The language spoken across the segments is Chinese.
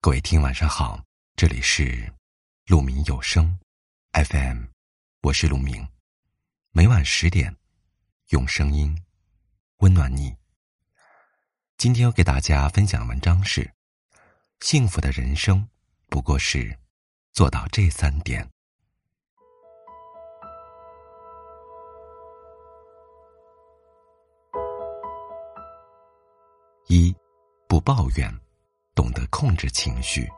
各位听，晚上好，这里是鹿鸣有声 FM，我是鹿鸣，每晚十点用声音温暖你。今天要给大家分享的文章是：幸福的人生不过是做到这三点。一，不抱怨，懂得控制情绪。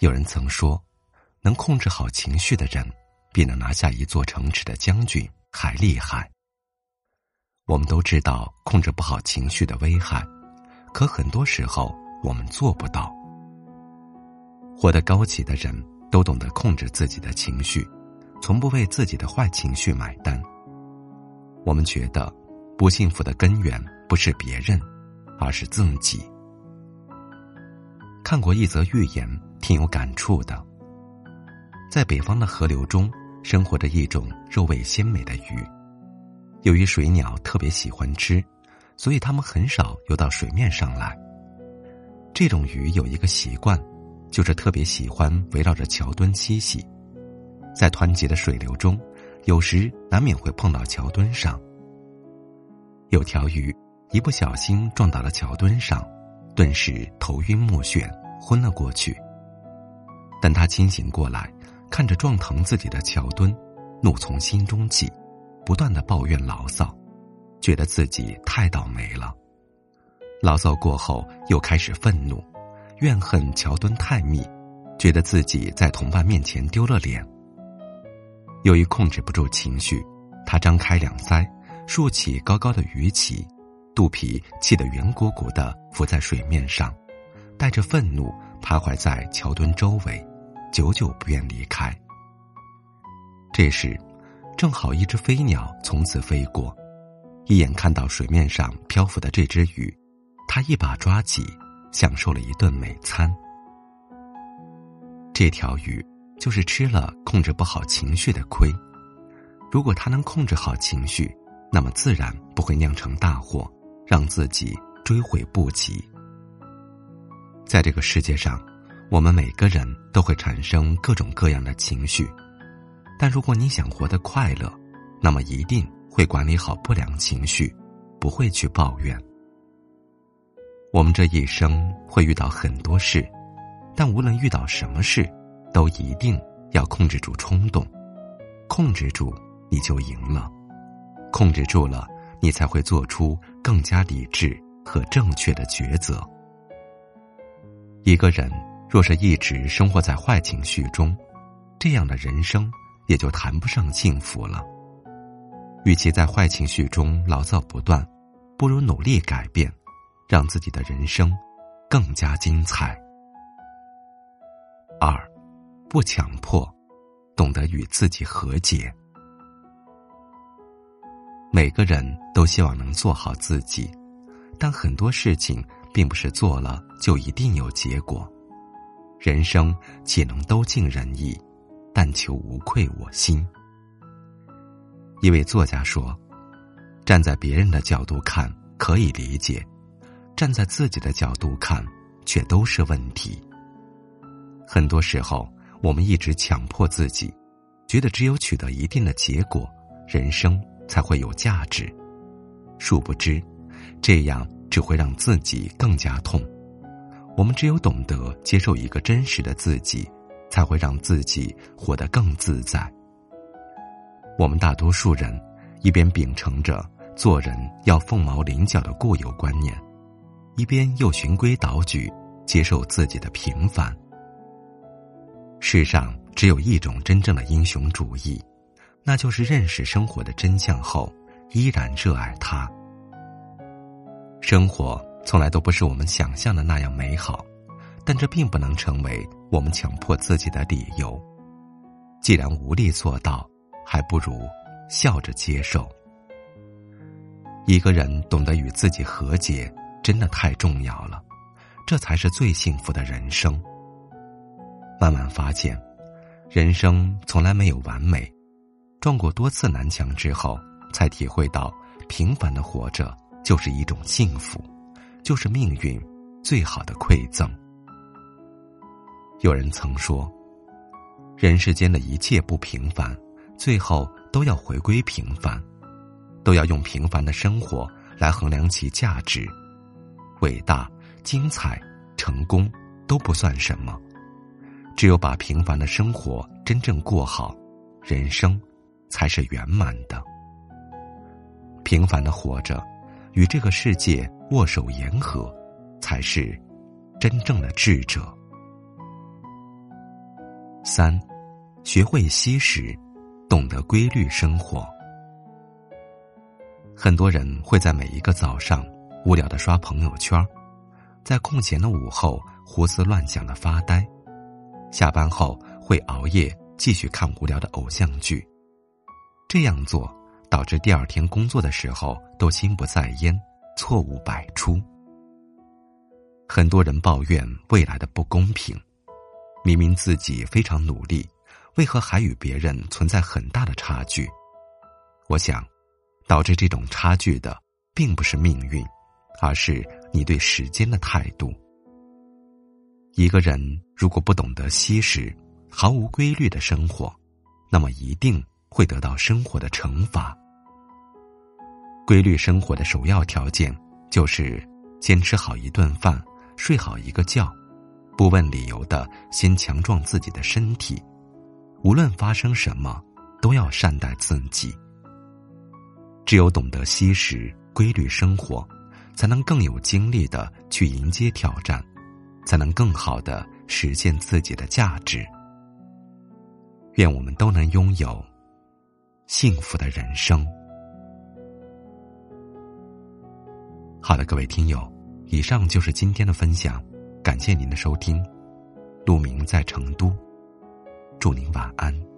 有人曾说，能控制好情绪的人，比能拿下一座城池的将军还厉害。我们都知道控制不好情绪的危害，可很多时候我们做不到。活得高级的人都懂得控制自己的情绪，从不为自己的坏情绪买单。我们觉得，不幸福的根源。不是别人，而是自己。看过一则寓言，挺有感触的。在北方的河流中，生活着一种肉味鲜美的鱼。由于水鸟特别喜欢吃，所以它们很少游到水面上来。这种鱼有一个习惯，就是特别喜欢围绕着桥墩栖息。在湍急的水流中，有时难免会碰到桥墩上。有条鱼。一不小心撞到了桥墩上，顿时头晕目眩，昏了过去。但他清醒过来，看着撞疼自己的桥墩，怒从心中起，不断的抱怨牢骚，觉得自己太倒霉了。牢骚过后，又开始愤怒，怨恨桥墩太密，觉得自己在同伴面前丢了脸。由于控制不住情绪，他张开两腮，竖起高高的鱼鳍。肚皮气得圆鼓鼓的浮在水面上，带着愤怒徘徊在桥墩周围，久久不愿离开。这时，正好一只飞鸟从此飞过，一眼看到水面上漂浮的这只鱼，他一把抓起，享受了一顿美餐。这条鱼就是吃了控制不好情绪的亏，如果它能控制好情绪，那么自然不会酿成大祸。让自己追悔不及。在这个世界上，我们每个人都会产生各种各样的情绪，但如果你想活得快乐，那么一定会管理好不良情绪，不会去抱怨。我们这一生会遇到很多事，但无论遇到什么事，都一定要控制住冲动，控制住你就赢了，控制住了。你才会做出更加理智和正确的抉择。一个人若是一直生活在坏情绪中，这样的人生也就谈不上幸福了。与其在坏情绪中牢骚不断，不如努力改变，让自己的人生更加精彩。二，不强迫，懂得与自己和解。每个人都希望能做好自己，但很多事情并不是做了就一定有结果。人生岂能都尽人意？但求无愧我心。一位作家说：“站在别人的角度看可以理解，站在自己的角度看却都是问题。”很多时候，我们一直强迫自己，觉得只有取得一定的结果，人生。才会有价值，殊不知，这样只会让自己更加痛。我们只有懂得接受一个真实的自己，才会让自己活得更自在。我们大多数人一边秉承着做人要凤毛麟角的固有观念，一边又循规蹈矩接受自己的平凡。世上只有一种真正的英雄主义。那就是认识生活的真相后，依然热爱它。生活从来都不是我们想象的那样美好，但这并不能成为我们强迫自己的理由。既然无力做到，还不如笑着接受。一个人懂得与自己和解，真的太重要了，这才是最幸福的人生。慢慢发现，人生从来没有完美。撞过多次南墙之后，才体会到平凡的活着就是一种幸福，就是命运最好的馈赠。有人曾说，人世间的一切不平凡，最后都要回归平凡，都要用平凡的生活来衡量其价值。伟大、精彩、成功都不算什么，只有把平凡的生活真正过好，人生才是圆满的。平凡的活着，与这个世界握手言和，才是真正的智者。三，学会惜时，懂得规律生活。很多人会在每一个早上。无聊的刷朋友圈，在空闲的午后胡思乱想的发呆，下班后会熬夜继续看无聊的偶像剧。这样做导致第二天工作的时候都心不在焉，错误百出。很多人抱怨未来的不公平，明明自己非常努力，为何还与别人存在很大的差距？我想，导致这种差距的并不是命运。而是你对时间的态度。一个人如果不懂得惜时，毫无规律的生活，那么一定会得到生活的惩罚。规律生活的首要条件就是坚持好一顿饭，睡好一个觉，不问理由的先强壮自己的身体。无论发生什么，都要善待自己。只有懂得惜时，规律生活。才能更有精力的去迎接挑战，才能更好的实现自己的价值。愿我们都能拥有幸福的人生。好的，各位听友，以上就是今天的分享，感谢您的收听。陆明在成都，祝您晚安。